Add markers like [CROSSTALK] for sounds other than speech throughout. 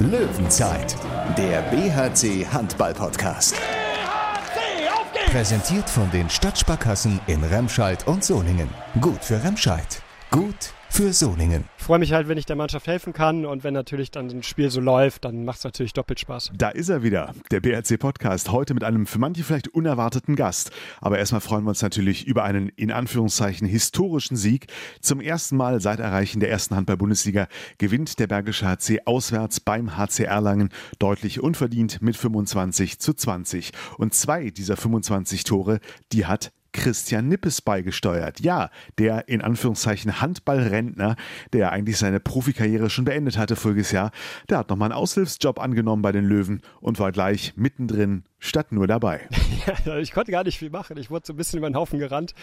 Löwenzeit, der BHC Handball Podcast. BHC, auf geht's! Präsentiert von den Stadtsparkassen in Remscheid und Solingen. Gut für Remscheid. Gut für Solingen. Ich freue mich halt, wenn ich der Mannschaft helfen kann und wenn natürlich dann ein Spiel so läuft, dann macht es natürlich doppelt Spaß. Da ist er wieder, der BRC Podcast, heute mit einem für manche vielleicht unerwarteten Gast. Aber erstmal freuen wir uns natürlich über einen in Anführungszeichen historischen Sieg. Zum ersten Mal seit Erreichen der ersten Handball-Bundesliga gewinnt der Bergische HC auswärts beim HC Erlangen deutlich unverdient mit 25 zu 20. Und zwei dieser 25 Tore, die hat Christian Nippes beigesteuert. Ja, der in Anführungszeichen Handballrentner, der eigentlich seine Profikarriere schon beendet hatte voriges Jahr, der hat nochmal einen Aushilfsjob angenommen bei den Löwen und war gleich mittendrin statt nur dabei. [LAUGHS] Ja, ich konnte gar nicht viel machen. Ich wurde so ein bisschen über den Haufen gerannt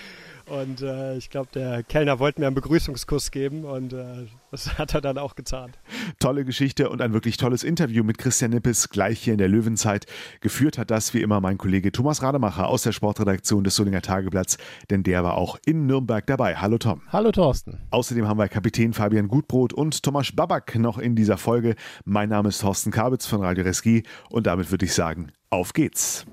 und äh, ich glaube, der Kellner wollte mir einen Begrüßungskuss geben und äh, das hat er dann auch getan. Tolle Geschichte und ein wirklich tolles Interview mit Christian Nippes gleich hier in der Löwenzeit. Geführt hat das wie immer mein Kollege Thomas Rademacher aus der Sportredaktion des Solinger Tageblatts, denn der war auch in Nürnberg dabei. Hallo Tom. Hallo Thorsten. Außerdem haben wir Kapitän Fabian Gutbrot und Thomas Babak noch in dieser Folge. Mein Name ist Thorsten Kabitz von Radio Reski und damit würde ich sagen, auf geht's.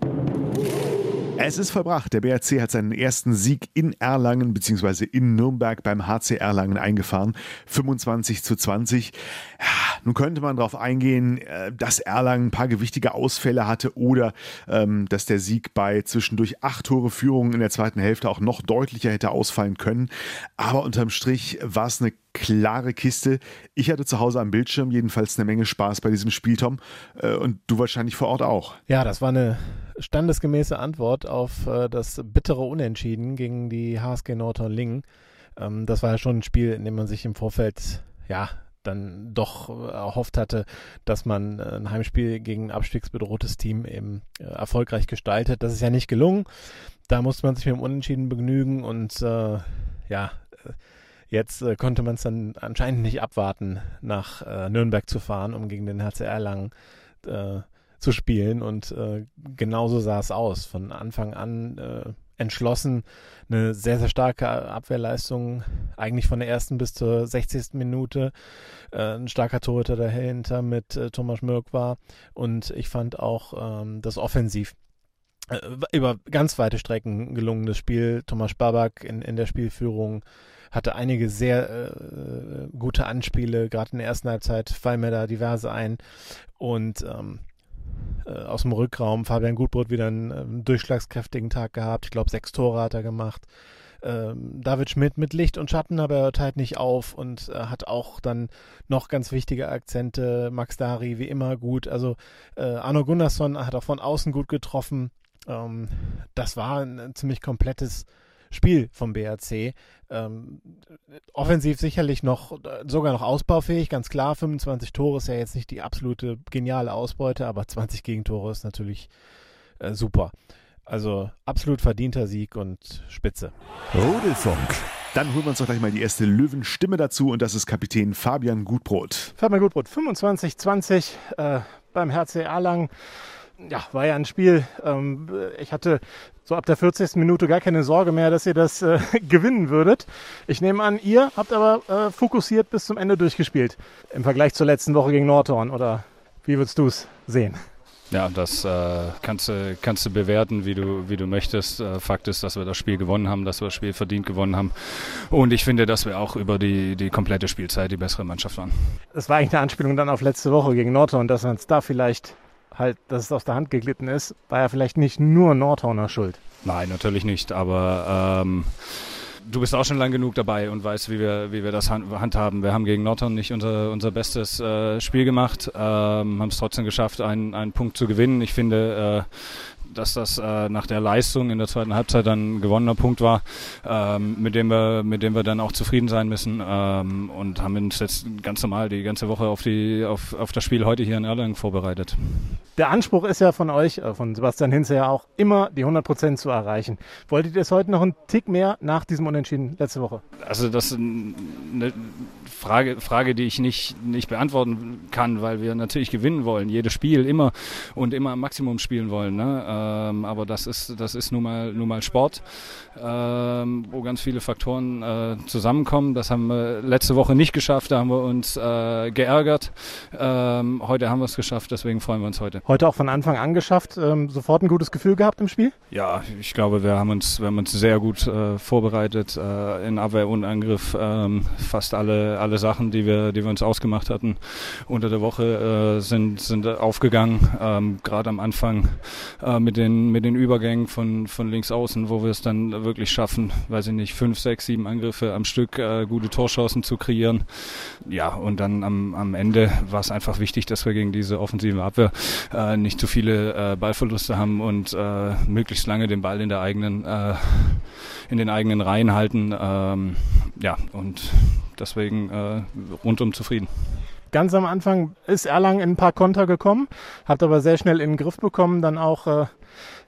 Es ist vollbracht. Der BRC hat seinen ersten Sieg in Erlangen bzw. in Nürnberg beim HC Erlangen eingefahren. 25 zu 20. Ja, nun könnte man darauf eingehen, äh, dass Erlangen ein paar gewichtige Ausfälle hatte oder ähm, dass der Sieg bei zwischendurch acht Tore Führung in der zweiten Hälfte auch noch deutlicher hätte ausfallen können. Aber unterm Strich war es eine klare Kiste. Ich hatte zu Hause am Bildschirm jedenfalls eine Menge Spaß bei diesem Spiel, Tom. Äh, und du wahrscheinlich vor Ort auch. Ja, das war eine standesgemäße Antwort auf äh, das bittere Unentschieden gegen die HSG Nordhorn-Lingen. Ähm, das war ja schon ein Spiel, in dem man sich im Vorfeld, ja, dann doch erhofft hatte, dass man äh, ein Heimspiel gegen ein abstiegsbedrohtes Team eben äh, erfolgreich gestaltet. Das ist ja nicht gelungen. Da musste man sich mit dem Unentschieden begnügen und äh, ja, äh, jetzt äh, konnte man es dann anscheinend nicht abwarten, nach äh, Nürnberg zu fahren, um gegen den HCR lang zu spielen und äh, genauso sah es aus. Von Anfang an äh, entschlossen, eine sehr, sehr starke Abwehrleistung, eigentlich von der ersten bis zur 60. Minute. Äh, ein starker Torhüter dahinter mit äh, Thomas Mürk war und ich fand auch ähm, das Offensiv äh, über ganz weite Strecken gelungenes Spiel. Thomas Babak in, in der Spielführung hatte einige sehr äh, gute Anspiele, gerade in der ersten Halbzeit fallen mir da diverse ein und ähm, äh, aus dem Rückraum. Fabian Gutbrot wieder einen, einen ähm, durchschlagskräftigen Tag gehabt. Ich glaube, sechs Tore hat er gemacht. Ähm, David Schmidt mit Licht und Schatten, aber er hört halt nicht auf und äh, hat auch dann noch ganz wichtige Akzente. Max Dari wie immer gut. Also äh, Arno Gunnarsson hat auch von außen gut getroffen. Ähm, das war ein, ein ziemlich komplettes Spiel vom BRC. Ähm, offensiv sicherlich noch, sogar noch ausbaufähig, ganz klar. 25 Tore ist ja jetzt nicht die absolute geniale Ausbeute, aber 20 Gegentore ist natürlich äh, super. Also absolut verdienter Sieg und Spitze. Rudelfunk. Dann holen wir uns doch gleich mal die erste Löwenstimme dazu und das ist Kapitän Fabian Gutbrot. Fabian Gutbrot, 25-20 äh, beim HC Erlangen ja, war ja ein Spiel. Ähm, ich hatte so ab der 40. Minute gar keine Sorge mehr, dass ihr das äh, [LAUGHS] gewinnen würdet. Ich nehme an, ihr habt aber äh, fokussiert bis zum Ende durchgespielt. Im Vergleich zur letzten Woche gegen Nordhorn. Oder wie würdest du es sehen? Ja, das äh, kannst, du, kannst du bewerten, wie du, wie du möchtest. Äh, Fakt ist, dass wir das Spiel gewonnen haben, dass wir das Spiel verdient gewonnen haben. Und ich finde, dass wir auch über die, die komplette Spielzeit die bessere Mannschaft waren. Das war eigentlich eine Anspielung dann auf letzte Woche gegen Nordhorn, dass wir uns da vielleicht halt, dass es aus der Hand geglitten ist, war ja vielleicht nicht nur Nordhorner Schuld. Nein, natürlich nicht, aber ähm, du bist auch schon lang genug dabei und weißt, wie wir, wie wir das handhaben. Wir haben gegen Nordhorn nicht unser, unser bestes äh, Spiel gemacht, ähm, haben es trotzdem geschafft, einen, einen Punkt zu gewinnen. Ich finde, äh, dass das äh, nach der Leistung in der zweiten Halbzeit dann ein gewonnener Punkt war, ähm, mit dem wir, mit dem wir dann auch zufrieden sein müssen ähm, und haben uns jetzt ganz normal die ganze Woche auf die, auf, auf das Spiel heute hier in Erlangen vorbereitet. Der Anspruch ist ja von euch, äh, von Sebastian Hinze ja auch, immer die 100 Prozent zu erreichen. Wolltet ihr es heute noch einen Tick mehr nach diesem Unentschieden letzte Woche? Also das ist eine Frage, Frage, die ich nicht, nicht beantworten kann, weil wir natürlich gewinnen wollen, jedes Spiel immer und immer am Maximum spielen wollen. Ne? Ähm, aber das ist, das ist nun mal, nun mal Sport, ähm, wo ganz viele Faktoren äh, zusammenkommen. Das haben wir letzte Woche nicht geschafft, da haben wir uns äh, geärgert. Ähm, heute haben wir es geschafft, deswegen freuen wir uns heute. Heute auch von Anfang an geschafft, ähm, sofort ein gutes Gefühl gehabt im Spiel? Ja, ich glaube, wir haben uns, wir haben uns sehr gut äh, vorbereitet äh, in Abwehr und Angriff. Ähm, fast alle, alle Sachen, die wir, die wir uns ausgemacht hatten unter der Woche, äh, sind, sind aufgegangen. Ähm, Gerade am Anfang äh, mit, den, mit den Übergängen von, von links außen, wo wir es dann wirklich schaffen, weiß ich nicht, fünf, sechs, sieben Angriffe am Stück, äh, gute Torchancen zu kreieren. Ja, und dann am, am Ende war es einfach wichtig, dass wir gegen diese offensive Abwehr äh, nicht zu viele äh, Ballverluste haben und äh, möglichst lange den Ball in der eigenen äh, in den eigenen Reihen halten. Ähm, ja, und deswegen äh, rundum zufrieden. Ganz am Anfang ist Erlangen in ein paar Konter gekommen, habt aber sehr schnell in den Griff bekommen, dann auch, äh,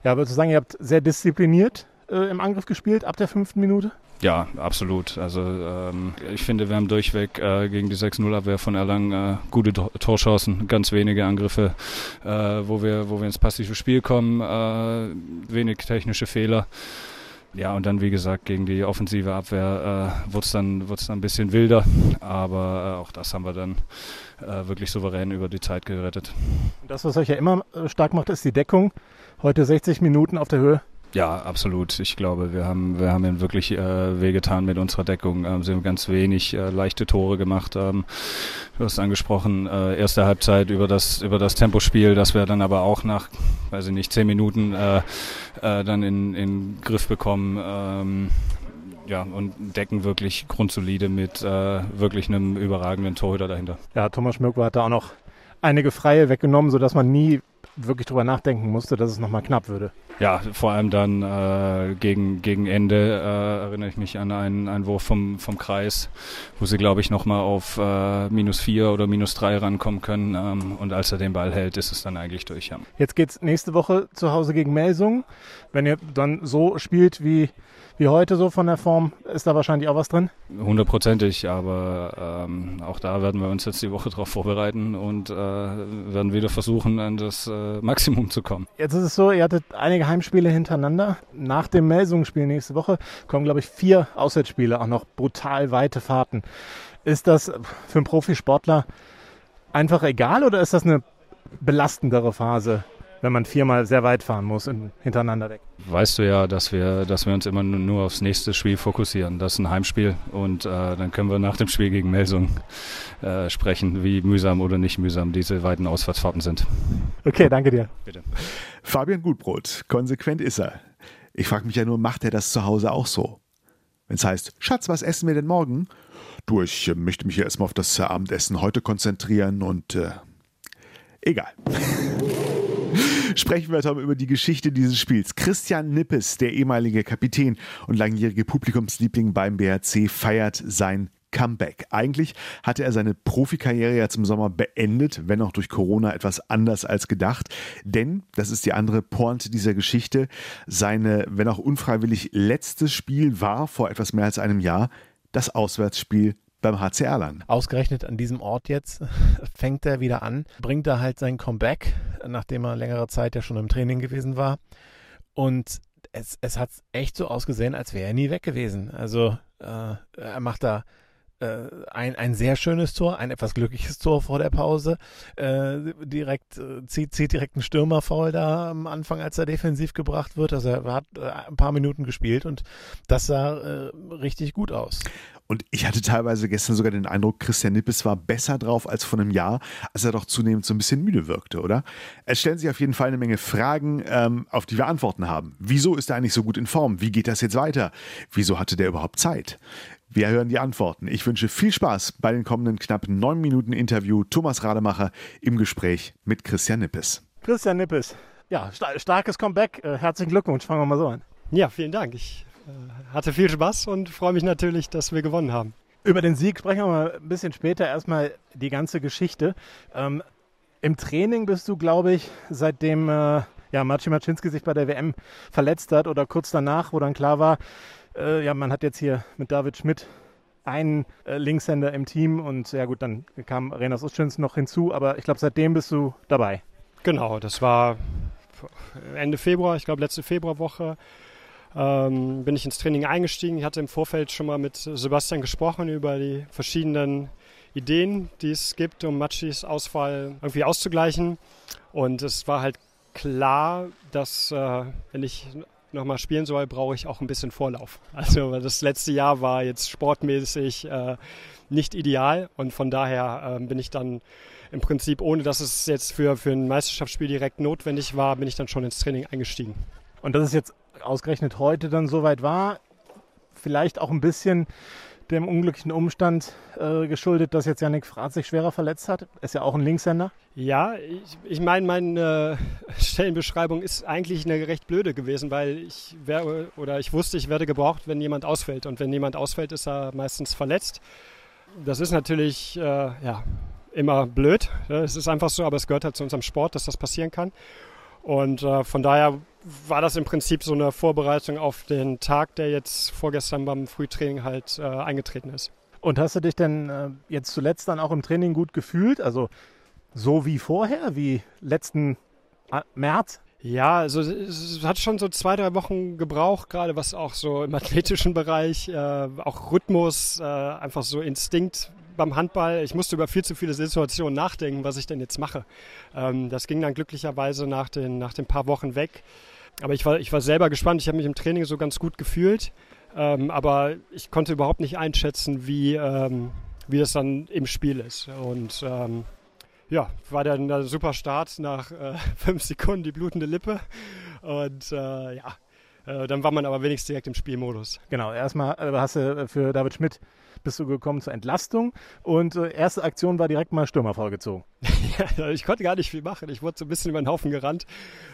ja, würde ich sagen, ihr habt sehr diszipliniert äh, im Angriff gespielt ab der fünften Minute. Ja, absolut. Also ähm, ich finde, wir haben durchweg äh, gegen die 6-0-Abwehr von Erlangen äh, gute Torchancen, ganz wenige Angriffe, äh, wo, wir, wo wir ins passive Spiel kommen, äh, wenig technische Fehler. Ja, und dann, wie gesagt, gegen die offensive Abwehr äh, wurde es dann, wird's dann ein bisschen wilder. Aber äh, auch das haben wir dann äh, wirklich souverän über die Zeit gerettet. Das, was euch ja immer äh, stark macht, ist die Deckung. Heute 60 Minuten auf der Höhe. Ja, absolut. Ich glaube, wir haben, wir haben ihn wirklich äh, wehgetan mit unserer Deckung. Ähm, sie haben ganz wenig äh, leichte Tore gemacht. Ähm, du hast angesprochen, äh, erste Halbzeit über das, über das Tempospiel, das wir dann aber auch nach, weiß ich nicht, zehn Minuten äh, äh, dann in, in Griff bekommen. Ähm, ja, und decken wirklich grundsolide mit äh, wirklich einem überragenden Torhüter dahinter. Ja, Thomas Schmirko hat da auch noch einige Freie weggenommen, sodass man nie wirklich drüber nachdenken musste, dass es nochmal knapp würde. Ja, vor allem dann äh, gegen, gegen Ende äh, erinnere ich mich an einen Einwurf vom, vom Kreis, wo sie, glaube ich, nochmal auf äh, minus vier oder minus drei rankommen können. Ähm, und als er den Ball hält, ist es dann eigentlich durch. Ja. Jetzt geht's nächste Woche zu Hause gegen Melsung. Wenn ihr dann so spielt wie wie heute so von der Form, ist da wahrscheinlich auch was drin? Hundertprozentig, aber ähm, auch da werden wir uns jetzt die Woche darauf vorbereiten und äh, werden wieder versuchen, an das äh, Maximum zu kommen. Jetzt ist es so, ihr hattet einige Heimspiele hintereinander. Nach dem Melsungsspiel nächste Woche kommen, glaube ich, vier Auswärtsspiele, auch noch brutal weite Fahrten. Ist das für einen Profisportler einfach egal oder ist das eine belastendere Phase wenn man viermal sehr weit fahren muss und hintereinander weg. Weißt du ja, dass wir, dass wir uns immer nur aufs nächste Spiel fokussieren. Das ist ein Heimspiel und äh, dann können wir nach dem Spiel gegen Melsung äh, sprechen, wie mühsam oder nicht mühsam diese weiten Ausfahrtsfahrten sind. Okay, danke dir. Bitte. Fabian Gutbrot, konsequent ist er. Ich frage mich ja nur, macht er das zu Hause auch so? Wenn es heißt, Schatz, was essen wir denn morgen? Du, ich äh, möchte mich ja erstmal auf das Abendessen heute konzentrieren und äh, egal. [LAUGHS] Sprechen wir, Tom, über die Geschichte dieses Spiels. Christian Nippes, der ehemalige Kapitän und langjährige Publikumsliebling beim BRC, feiert sein Comeback. Eigentlich hatte er seine Profikarriere ja zum Sommer beendet, wenn auch durch Corona etwas anders als gedacht. Denn, das ist die andere Pointe dieser Geschichte, seine, wenn auch unfreiwillig, letztes Spiel war vor etwas mehr als einem Jahr das Auswärtsspiel beim HC Erlangen. Ausgerechnet an diesem Ort jetzt [LAUGHS] fängt er wieder an, bringt er halt sein Comeback, nachdem er längere Zeit ja schon im Training gewesen war. Und es, es hat echt so ausgesehen, als wäre er nie weg gewesen. Also äh, er macht da äh, ein, ein sehr schönes Tor, ein etwas glückliches Tor vor der Pause. Äh, direkt äh, zieht, zieht direkt einen Stürmerfoul da am Anfang, als er defensiv gebracht wird. Also er hat äh, ein paar Minuten gespielt und das sah äh, richtig gut aus. Und ich hatte teilweise gestern sogar den Eindruck, Christian Nippes war besser drauf als vor einem Jahr, als er doch zunehmend so ein bisschen müde wirkte, oder? Es stellen sich auf jeden Fall eine Menge Fragen, ähm, auf die wir Antworten haben. Wieso ist er eigentlich so gut in Form? Wie geht das jetzt weiter? Wieso hatte der überhaupt Zeit? Wir hören die Antworten. Ich wünsche viel Spaß bei den kommenden knapp neun Minuten Interview Thomas Rademacher im Gespräch mit Christian Nippes. Christian Nippes, ja, starkes Comeback. Äh, herzlichen Glückwunsch. Fangen wir mal so an. Ja, vielen Dank. Ich hatte viel Spaß und freue mich natürlich, dass wir gewonnen haben. Über den Sieg sprechen wir mal ein bisschen später. Erstmal die ganze Geschichte. Ähm, Im Training bist du, glaube ich, seitdem äh, ja, Marcin Maczynski sich bei der WM verletzt hat oder kurz danach, wo dann klar war, äh, ja, man hat jetzt hier mit David Schmidt einen äh, Linkshänder im Team und ja gut, dann kam Renas Uschins noch hinzu, aber ich glaube, seitdem bist du dabei. Genau, das war Ende Februar, ich glaube letzte Februarwoche, ähm, bin ich ins Training eingestiegen. Ich hatte im Vorfeld schon mal mit Sebastian gesprochen über die verschiedenen Ideen, die es gibt, um Machis Ausfall irgendwie auszugleichen. Und es war halt klar, dass äh, wenn ich nochmal spielen soll, brauche ich auch ein bisschen Vorlauf. [LAUGHS] Also das letzte Jahr war jetzt sportmäßig äh, nicht ideal und von daher äh, bin ich dann im Prinzip, ohne dass es jetzt für, für ein Meisterschaftsspiel direkt notwendig war, bin ich dann schon ins Training eingestiegen. Und dass es jetzt ausgerechnet heute dann soweit war, vielleicht auch ein bisschen dem unglücklichen Umstand äh, geschuldet, dass jetzt Janik Fratz sich schwerer verletzt hat. Ist ja auch ein Linkshänder. Ja, ich, ich meine, meine äh, Stellenbeschreibung ist eigentlich eine recht blöde gewesen, weil ich wäre oder ich wusste, ich werde gebraucht, wenn jemand ausfällt. Und wenn jemand ausfällt, ist er meistens verletzt. Das ist natürlich äh, ja, immer blöd. Es ist einfach so, aber es gehört halt zu unserem Sport, dass das passieren kann. Und äh, von daher war das im Prinzip so eine Vorbereitung auf den Tag, der jetzt vorgestern beim Frühtraining halt äh, eingetreten ist. Und hast du dich denn äh, jetzt zuletzt dann auch im Training gut gefühlt? Also so wie vorher, wie letzten äh, März? Ja, also es hat schon so zwei, drei Wochen gebraucht, gerade was auch so im [LAUGHS] athletischen Bereich, äh, auch Rhythmus, äh, einfach so Instinkt beim Handball. Ich musste über viel zu viele Situationen nachdenken, was ich denn jetzt mache. Ähm, das ging dann glücklicherweise nach den, nach den paar Wochen weg. Aber ich war, ich war selber gespannt. Ich habe mich im Training so ganz gut gefühlt. Ähm, aber ich konnte überhaupt nicht einschätzen, wie, ähm, wie das dann im Spiel ist. Und ähm, ja, war dann ein super Start nach äh, [LAUGHS] fünf Sekunden die blutende Lippe. Und äh, ja, äh, dann war man aber wenigstens direkt im Spielmodus. Genau, erstmal äh, hast du für David Schmidt bist du gekommen zur Entlastung und äh, erste Aktion war direkt mal Stürmer vorgezogen. [LAUGHS] ja, ich konnte gar nicht viel machen. Ich wurde so ein bisschen über den Haufen gerannt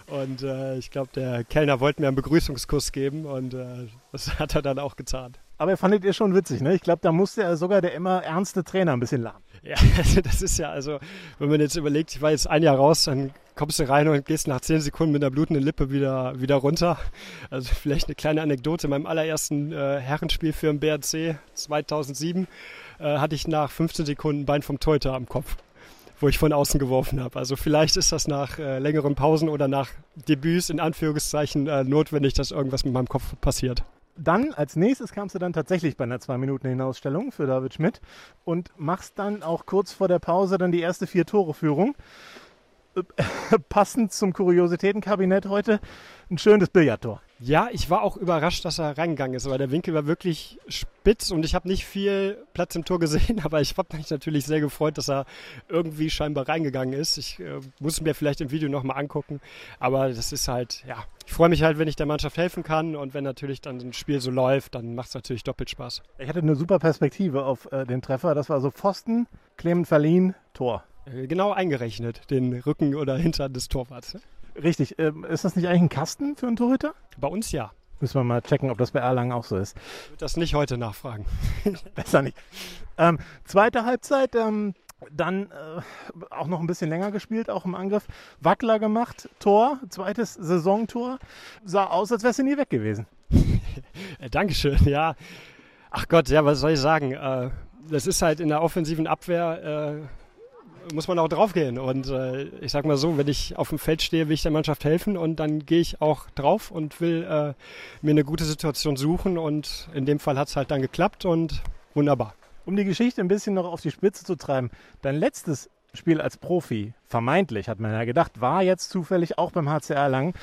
und äh, ich glaube, der Kellner wollte mir einen Begrüßungskuss geben und äh, das hat er dann auch getan. Aber fandet ihr schon witzig, ne? Ich glaube, da musste er sogar der immer ernste Trainer ein bisschen lachen. Ja, [LAUGHS] also das ist ja, also, wenn man jetzt überlegt, ich war jetzt ein Jahr raus, dann kommst du rein und gehst nach zehn Sekunden mit einer blutenden Lippe wieder, wieder runter. Also vielleicht eine kleine Anekdote. In meinem allerersten äh, Herrenspiel für den BRC 2007 äh, hatte ich nach 15 Sekunden ein Bein vom Teuter am Kopf wo ich von außen geworfen habe. Also vielleicht ist das nach äh, längeren Pausen oder nach Debüts in Anführungszeichen äh, notwendig, dass irgendwas mit meinem Kopf passiert dann als nächstes kamst du dann tatsächlich bei einer 2-Minuten-Hinausstellung für David Schmidt und machst dann auch kurz vor der Pause dann die erste Vier-Tore-Führung. [LAUGHS] Passend zum Kuriositätenkabinett heute ein schönes Billardtor. Ja, ich war auch überrascht, dass er reingegangen ist, weil der Winkel war wirklich spitz und ich habe nicht viel Platz im Tor gesehen, [LAUGHS] aber ich habe mich natürlich sehr gefreut, dass er irgendwie scheinbar reingegangen ist. Ich äh, muss mir vielleicht im Video nochmal angucken, aber das ist halt, ja, ich freue mich halt, wenn ich der Mannschaft helfen kann und wenn natürlich dann ein Spiel so läuft, dann macht es natürlich doppelt Spaß. Ich hatte eine super Perspektive auf äh, den Treffer. Das war so Pfosten, Clement Verlin, Tor. Äh, genau eingerechnet, den Rücken oder Hintern des Torwarts. Richtig. Ähm, ist das nicht eigentlich ein Kasten für einen Torhüter? Bei uns ja. Müssen wir mal checken, ob das bei Erlangen auch so ist. Ich würde das nicht heute nachfragen. [LAUGHS] Besser nicht. Ähm, zweite Halbzeit, ähm, dann äh, auch noch ein bisschen länger gespielt, auch im Angriff. Wackler gemacht, Tor, zweites Saisontor. Sah aus, als wärst du nie weg gewesen. [LAUGHS] Dankeschön, ja. Ach Gott, ja, was soll ich sagen? Äh, das ist halt in der offensiven Abwehr äh, muss man auch draufgehen. Und äh, ich sag mal so, wenn ich auf dem Feld stehe, will ich der Mannschaft helfen und dann gehe ich auch drauf und will äh, mir eine gute Situation suchen. Und in dem Fall hat es halt dann geklappt und wunderbar. Um die Geschichte ein bisschen noch auf die Spitze zu treiben, dein letztes Spiel als Profi, vermeintlich, hat man ja gedacht, war jetzt zufällig auch beim HCR Lang.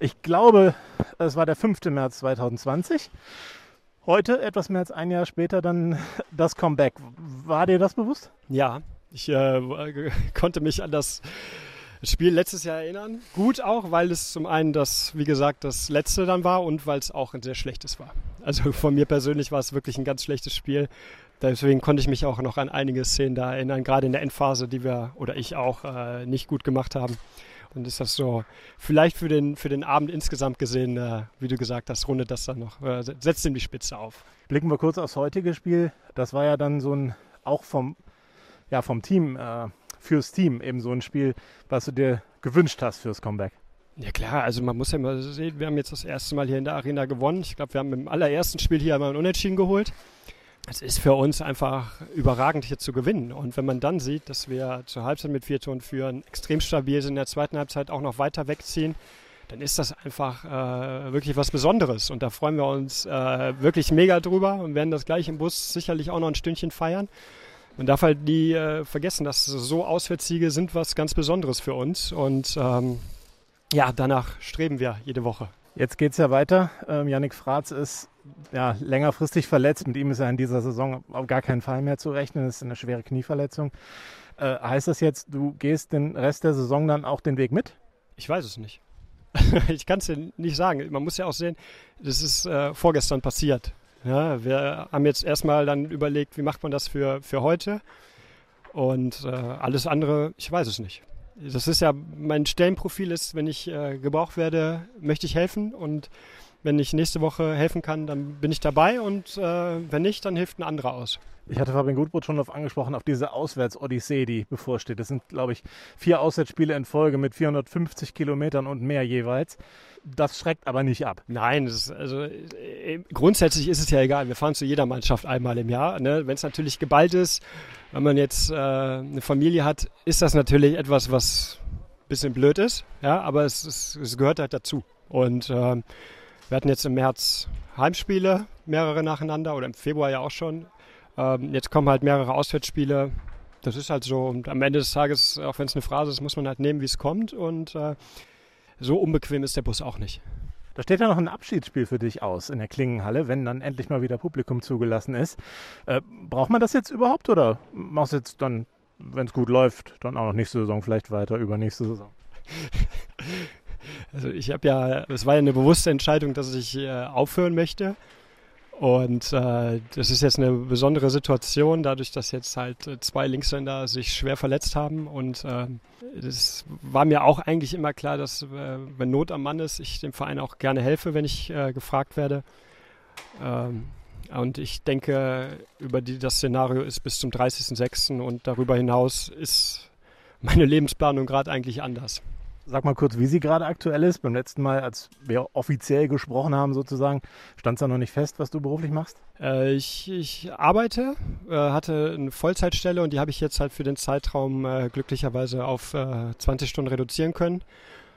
Ich glaube, es war der 5. März 2020. Heute, etwas mehr als ein Jahr später, dann das Comeback. War dir das bewusst? Ja, ich äh, [LAUGHS] konnte mich an das Spiel letztes Jahr erinnern. Gut auch, weil es zum einen das, wie gesagt, das letzte dann war und weil es auch ein sehr schlechtes war. Also [LAUGHS] von mir persönlich war es wirklich ein ganz schlechtes Spiel. Deswegen konnte ich mich auch noch an einige Szenen da erinnern, gerade in der Endphase, die wir oder ich auch äh, nicht gut gemacht haben. Und ist das so, vielleicht für den, für den Abend insgesamt gesehen, äh, wie du gesagt hast, rundet das dann noch, äh, setzt ihm die Spitze auf. Blicken wir kurz aufs heutige Spiel. Das war ja dann so ein, auch vom ja, vom Team, äh, fürs Team eben so ein Spiel, was du dir gewünscht hast fürs Comeback? Ja klar, also man muss ja mal sehen, wir haben jetzt das erste Mal hier in der Arena gewonnen. Ich glaube, wir haben im allerersten Spiel hier einmal ein Unentschieden geholt. Es ist für uns einfach überragend hier zu gewinnen. Und wenn man dann sieht, dass wir zur Halbzeit mit vier Toren führen, extrem stabil sind, in der zweiten Halbzeit auch noch weiter wegziehen, dann ist das einfach äh, wirklich was Besonderes. Und da freuen wir uns äh, wirklich mega drüber und werden das gleich im Bus sicherlich auch noch ein Stündchen feiern. Man darf halt nie äh, vergessen, dass so Auswärtssiege sind was ganz Besonderes für uns. Und ähm, ja, danach streben wir jede Woche. Jetzt geht es ja weiter. Ähm, Yannick Fratz ist ja, längerfristig verletzt. Mit ihm ist er in dieser Saison auf gar keinen Fall mehr zu rechnen. Das ist eine schwere Knieverletzung. Äh, heißt das jetzt, du gehst den Rest der Saison dann auch den Weg mit? Ich weiß es nicht. [LAUGHS] ich kann es dir nicht sagen. Man muss ja auch sehen, das ist äh, vorgestern passiert. Ja, wir haben jetzt erstmal dann überlegt, wie macht man das für, für heute. Und äh, alles andere, ich weiß es nicht. Das ist ja, mein Stellenprofil ist, wenn ich äh, gebraucht werde, möchte ich helfen. Und wenn ich nächste Woche helfen kann, dann bin ich dabei. Und äh, wenn nicht, dann hilft ein anderer aus. Ich hatte Fabian Gutbrot schon darauf angesprochen, auf diese Auswärts-Odyssee, die bevorsteht. Das sind, glaube ich, vier Auswärtsspiele in Folge mit 450 Kilometern und mehr jeweils. Das schreckt aber nicht ab. Nein, ist, also äh, grundsätzlich ist es ja egal. Wir fahren zu jeder Mannschaft einmal im Jahr. Ne? Wenn es natürlich geballt ist, wenn man jetzt äh, eine Familie hat, ist das natürlich etwas, was ein bisschen blöd ist. Ja, aber es, es, es gehört halt dazu. Und äh, wir hatten jetzt im März Heimspiele, mehrere nacheinander, oder im Februar ja auch schon. Ähm, jetzt kommen halt mehrere Auswärtsspiele. Das ist halt so. Und am Ende des Tages, auch wenn es eine Phrase ist, muss man halt nehmen, wie es kommt. Und äh, so unbequem ist der Bus auch nicht. Da steht ja noch ein Abschiedsspiel für dich aus in der Klingenhalle, wenn dann endlich mal wieder Publikum zugelassen ist. Äh, braucht man das jetzt überhaupt oder machst du jetzt dann, wenn es gut läuft, dann auch noch nächste Saison vielleicht weiter, übernächste Saison? [LAUGHS] Also ich habe ja, es war ja eine bewusste Entscheidung, dass ich äh, aufhören möchte. Und äh, das ist jetzt eine besondere Situation, dadurch, dass jetzt halt äh, zwei Linkshänder sich schwer verletzt haben. Und äh, das war mir auch eigentlich immer klar, dass äh, wenn Not am Mann ist, ich dem Verein auch gerne helfe, wenn ich äh, gefragt werde. Ähm, und ich denke, über die, das Szenario ist bis zum 30.06. und darüber hinaus ist meine Lebensplanung gerade eigentlich anders. Sag mal kurz, wie sie gerade aktuell ist. Beim letzten Mal, als wir offiziell gesprochen haben, sozusagen, stand es da noch nicht fest, was du beruflich machst? Äh, ich, ich, arbeite, äh, hatte eine Vollzeitstelle und die habe ich jetzt halt für den Zeitraum äh, glücklicherweise auf 20 äh, Stunden reduzieren können,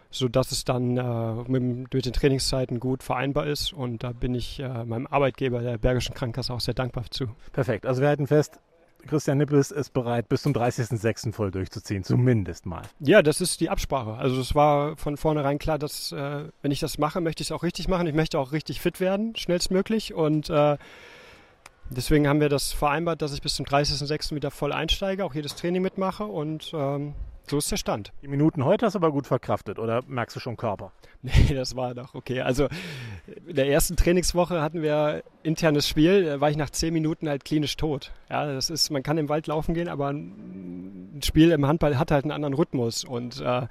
sodass es dann äh, mit, mit, den Trainingszeiten gut vereinbar ist. Und da bin ich äh, meinem Arbeitgeber, der Bergischen Krankenkasse, auch sehr dankbar zu. Perfekt. Also wir halten fest, Christian Nippes ist bereit, bis zum 30.06. voll durchzuziehen, zumindest mal. Ja, das ist die Absprache. Also es war von vornherein klar, dass äh, wenn ich das mache, möchte ich es auch richtig machen. Ich möchte auch richtig fit werden, schnellstmöglich. Und äh, deswegen haben wir das vereinbart, dass ich bis zum 30.06. wieder voll einsteige, auch jedes Training mitmache und ähm, so ist der Stand. Die Minuten heute hast du aber gut verkraftet, oder merkst du schon Körper? [LAUGHS] Nee, das war doch okay. Also in der ersten Trainingswoche hatten wir internes Spiel, da war ich nach zehn Minuten halt klinisch tot. Ja, das ist, man kann im Wald laufen gehen, aber ein Spiel im Handball hat halt einen anderen Rhythmus und äh,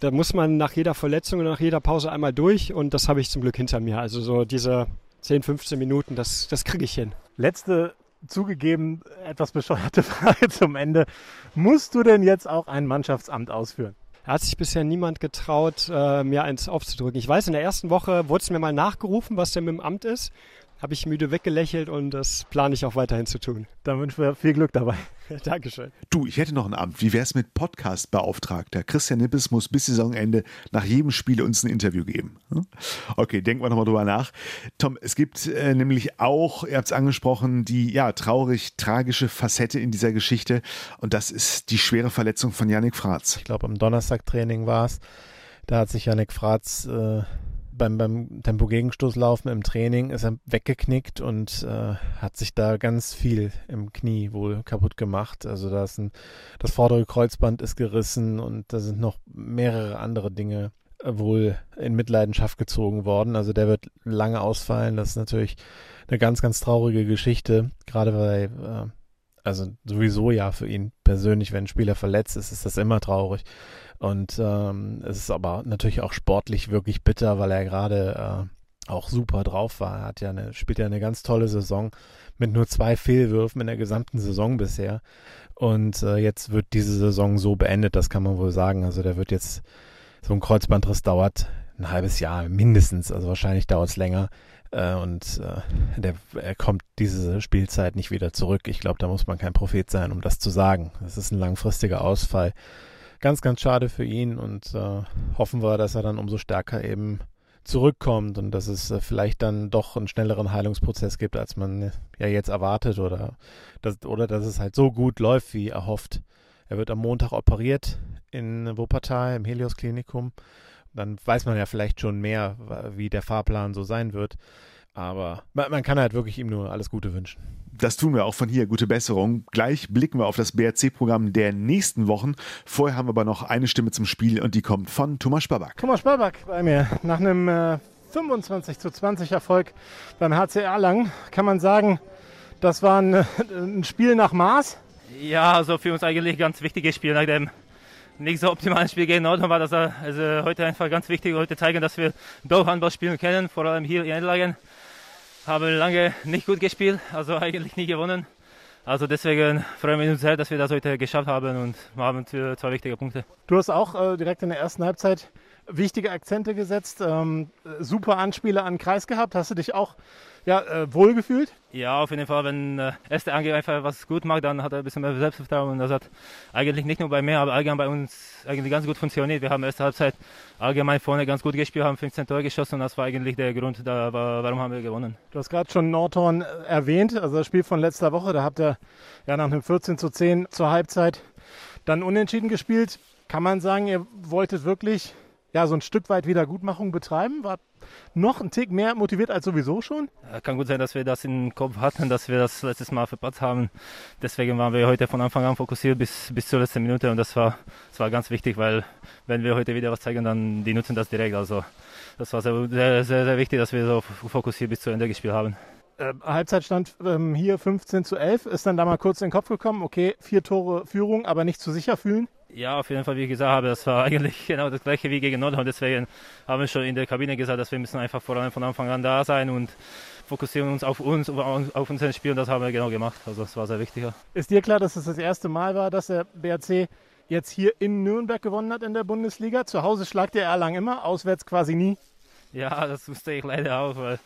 da muss man nach jeder Verletzung und nach jeder Pause einmal durch und das habe ich zum Glück hinter mir. Also so diese 10, 15 Minuten, das, das kriege ich hin. Letzte zugegeben etwas bescheuerte [LAUGHS] Frage zum Ende. Musst du denn jetzt auch ein Mannschaftsamt ausführen? Da hat sich bisher niemand getraut, äh, mir eins aufzudrücken. Ich weiß, in der ersten Woche wurde es mir mal nachgerufen, was denn mit dem Amt ist habe ich müde weggelächelt und das plane ich auch weiterhin zu tun. Dann wünschen wir viel Glück dabei. [LAUGHS] Dankeschön. Du, ich hätte noch ein Amt. Wie wäre es mit Podcast-Beauftragter? Christian Nippes muss bis Saisonende nach jedem Spiel uns ein Interview geben. Hm? Okay, denken wir nochmal drüber nach. Tom, es gibt äh, nämlich auch, ihr habt es angesprochen, die ja traurig, tragische Facette in dieser Geschichte und das ist die schwere Verletzung von Yannick Fratz. Ich glaube, am Donnerstag-Training war es. Da hat sich Yannick Fratz äh, beim, beim Tempo-Gegenstoßlaufen im Training ist er weggeknickt und äh, hat sich da ganz viel im Knie wohl kaputt gemacht. Also da ist ein, das vordere Kreuzband ist gerissen und da sind noch mehrere andere Dinge äh, wohl in Mitleidenschaft gezogen worden. Also der wird lange ausfallen. Das ist natürlich eine ganz, ganz traurige Geschichte, gerade weil, äh, also sowieso ja für ihn persönlich, wenn ein Spieler verletzt ist, ist das immer traurig. Und ähm, es ist aber natürlich auch sportlich wirklich bitter, weil er gerade äh, auch super drauf war. Er hat ja eine, spielt ja eine ganz tolle Saison mit nur zwei Fehlwürfen in der gesamten Saison bisher. Und äh, jetzt wird diese Saison so beendet, das kann man wohl sagen. Also der wird jetzt, so ein Kreuzbandriss dauert ein halbes Jahr mindestens, also wahrscheinlich dauert es länger. Äh, und äh, der, er kommt diese Spielzeit nicht wieder zurück. Ich glaube, da muss man kein Prophet sein, um das zu sagen. Das ist ein langfristiger Ausfall. Ganz, ganz schade für ihn und äh, hoffen wir, dass er dann umso stärker eben zurückkommt und dass es äh, vielleicht dann doch einen schnelleren Heilungsprozess gibt, als man äh, ja jetzt erwartet oder dass, oder dass es halt so gut läuft, wie erhofft. Er wird am Montag operiert in Wuppertal im Helios Klinikum. Dann weiß man ja vielleicht schon mehr, wie der Fahrplan so sein wird. Aber man, man kann halt wirklich ihm nur alles Gute wünschen. Das tun wir auch von hier. Gute Besserung. Gleich blicken wir auf das BRC-Programm der nächsten Wochen. Vorher haben wir aber noch eine Stimme zum Spiel und die kommt von Thomas Babak. Thomas Babak bei mir. Nach einem äh, 25 zu 20 Erfolg beim HC Erlangen kann man sagen, das war ein, [LAUGHS] ein Spiel nach Maß. Ja, also für uns eigentlich ein ganz wichtiges Spiel nach dem nicht so optimalen Spiel gegen Norden war das also heute einfach ganz wichtig. Heute zeigen, dass wir Handball spielen können, vor allem hier in Erlangen haben lange nicht gut gespielt, also [LAUGHS] eigentlich nie gewonnen. Also deswegen freuen wir uns sehr, dass wir das heute geschafft haben und haben zwei wichtige Punkte. Du hast auch äh, direkt in der ersten Halbzeit wichtige Akzente gesetzt, ähm, super Anspiele an den Kreis gehabt. Hast du dich auch ja, äh, wohlgefühlt? Ja, auf jeden Fall. Wenn äh, erste Angel einfach was gut macht, dann hat er ein bisschen mehr Selbstvertrauen. Und das hat eigentlich nicht nur bei mir, aber allgemein bei uns eigentlich ganz gut funktioniert. Wir haben erste Halbzeit allgemein vorne ganz gut gespielt, haben 15 Tore geschossen und das war eigentlich der Grund, da, warum haben wir gewonnen. Du hast gerade schon Nordhorn äh, erwähnt, also das Spiel von letzter Woche. Da habt ihr ja nach einem 14 zu 10 zur Halbzeit dann unentschieden gespielt. Kann man sagen, ihr wolltet wirklich ja, so ein Stück weit Wiedergutmachung betreiben? War noch ein Tick mehr motiviert als sowieso schon? Ja, kann gut sein, dass wir das im Kopf hatten, dass wir das letztes Mal verpasst haben. Deswegen waren wir heute von Anfang an fokussiert bis, bis zur letzten Minute und das war, das war ganz wichtig, weil wenn wir heute wieder was zeigen, dann die nutzen das direkt. Also das war sehr, sehr, sehr, sehr wichtig, dass wir so fokussiert bis zu Ende gespielt haben. Äh, Halbzeitstand ähm, hier 15 zu 11. Ist dann da mal kurz in den Kopf gekommen, okay, vier Tore Führung, aber nicht zu sicher fühlen? Ja, auf jeden Fall, wie ich gesagt habe, das war [LAUGHS] eigentlich genau das gleiche wie gegen Nordhorn. Deswegen haben wir schon in der Kabine gesagt, dass wir müssen einfach vor allem von Anfang an da sein und fokussieren uns auf uns, auf unser Spiel und das haben wir genau gemacht. Also das war sehr wichtig. Ist dir klar, dass es das erste Mal war, dass der BRC jetzt hier in Nürnberg gewonnen hat in der Bundesliga? Zu Hause schlagt der Erlangen immer, auswärts quasi nie. Ja, das wusste ich leider auch, weil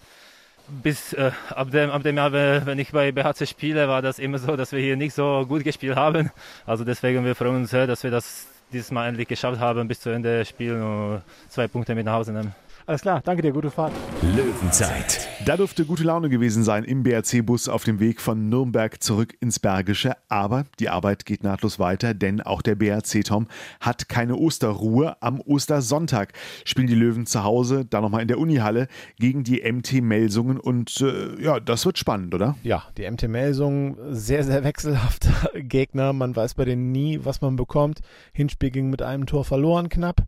bis äh, ab, dem, ab dem Jahr, wenn ich bei BHC spiele, war das immer so, dass wir hier nicht so gut gespielt haben. Also deswegen wir freuen uns sehr, dass wir das dieses Mal endlich geschafft haben, bis zu Ende spielen und zwei Punkte mit nach Hause nehmen. Alles klar, danke dir, gute Fahrt. Löwenzeit. Da dürfte gute Laune gewesen sein im BRC-Bus auf dem Weg von Nürnberg zurück ins Bergische. Aber die Arbeit geht nahtlos weiter, denn auch der BRC-Tom hat keine Osterruhe. Am Ostersonntag spielen die Löwen zu Hause, dann nochmal in der Unihalle, gegen die MT Melsungen. Und äh, ja, das wird spannend, oder? Ja, die MT Melsungen, sehr, sehr wechselhafter [LAUGHS] Gegner. Man weiß bei denen nie, was man bekommt. Hinspiel ging mit einem Tor verloren knapp.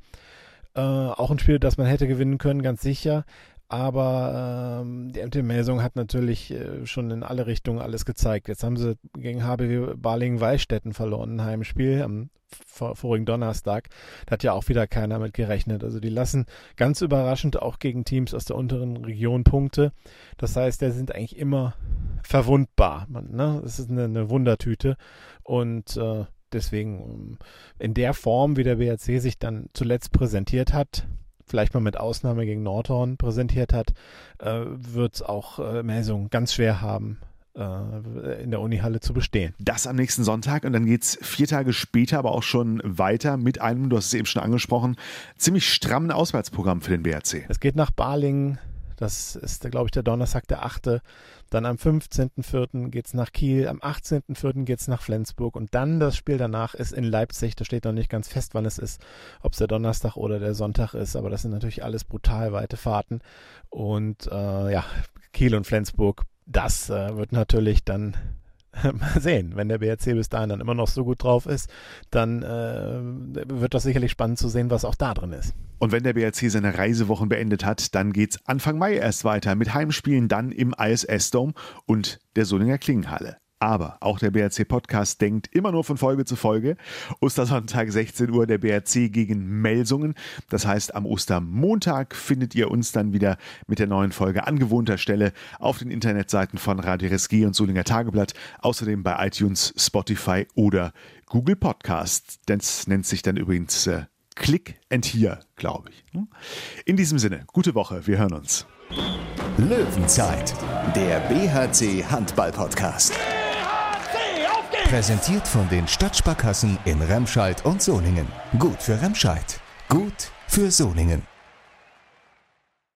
Äh, auch ein Spiel, das man hätte gewinnen können, ganz sicher. Aber ähm, die MT Melsung hat natürlich äh, schon in alle Richtungen alles gezeigt. Jetzt haben sie gegen HBW Balingen-Wallstätten verloren, ein Heimspiel am vorigen Donnerstag. Da hat ja auch wieder keiner mit gerechnet. Also die lassen ganz überraschend auch gegen Teams aus der unteren Region Punkte. Das heißt, die sind eigentlich immer verwundbar. Man, ne? Das ist eine, eine Wundertüte. Und äh, Deswegen ähm, in der Form, wie der BRC sich dann zuletzt präsentiert hat, vielleicht mal mit Ausnahme gegen Nordhorn präsentiert hat, äh, wird es auch äh, Melsung ganz schwer haben, äh, in der Unihalle zu bestehen. Das am nächsten Sonntag und dann geht es vier Tage später aber auch schon weiter mit einem, du hast es eben schon angesprochen, ziemlich strammen Auswärtsprogramm für den BRC. Es geht nach Balingen, das ist, glaube ich, der Donnerstag, der 8. Dann am 15.04. geht es nach Kiel, am 18.04. geht es nach Flensburg und dann das Spiel danach ist in Leipzig. Da steht noch nicht ganz fest, wann es ist, ob es der Donnerstag oder der Sonntag ist, aber das sind natürlich alles brutal weite Fahrten. Und äh, ja, Kiel und Flensburg, das äh, wird natürlich dann [LAUGHS] mal sehen. Wenn der BRC bis dahin dann immer noch so gut drauf ist, dann äh, wird das sicherlich spannend zu sehen, was auch da drin ist. Und wenn der BRC seine Reisewochen beendet hat, dann geht's Anfang Mai erst weiter mit Heimspielen dann im ISS-Dome und der Solinger Klingenhalle. Aber auch der BRC-Podcast denkt immer nur von Folge zu Folge. Ostersonntag 16 Uhr der BRC gegen Melsungen. Das heißt, am Ostermontag findet ihr uns dann wieder mit der neuen Folge an gewohnter Stelle auf den Internetseiten von Radio Reski und Solinger Tageblatt. Außerdem bei iTunes, Spotify oder Google Podcast. Das nennt sich dann übrigens äh, Click and Hear, glaube ich. Hm? In diesem Sinne, gute Woche. Wir hören uns. Löwenzeit, der BHC Handball Podcast. Präsentiert von den Stadtsparkassen in Remscheid und Solingen. Gut für Remscheid. Gut für Solingen.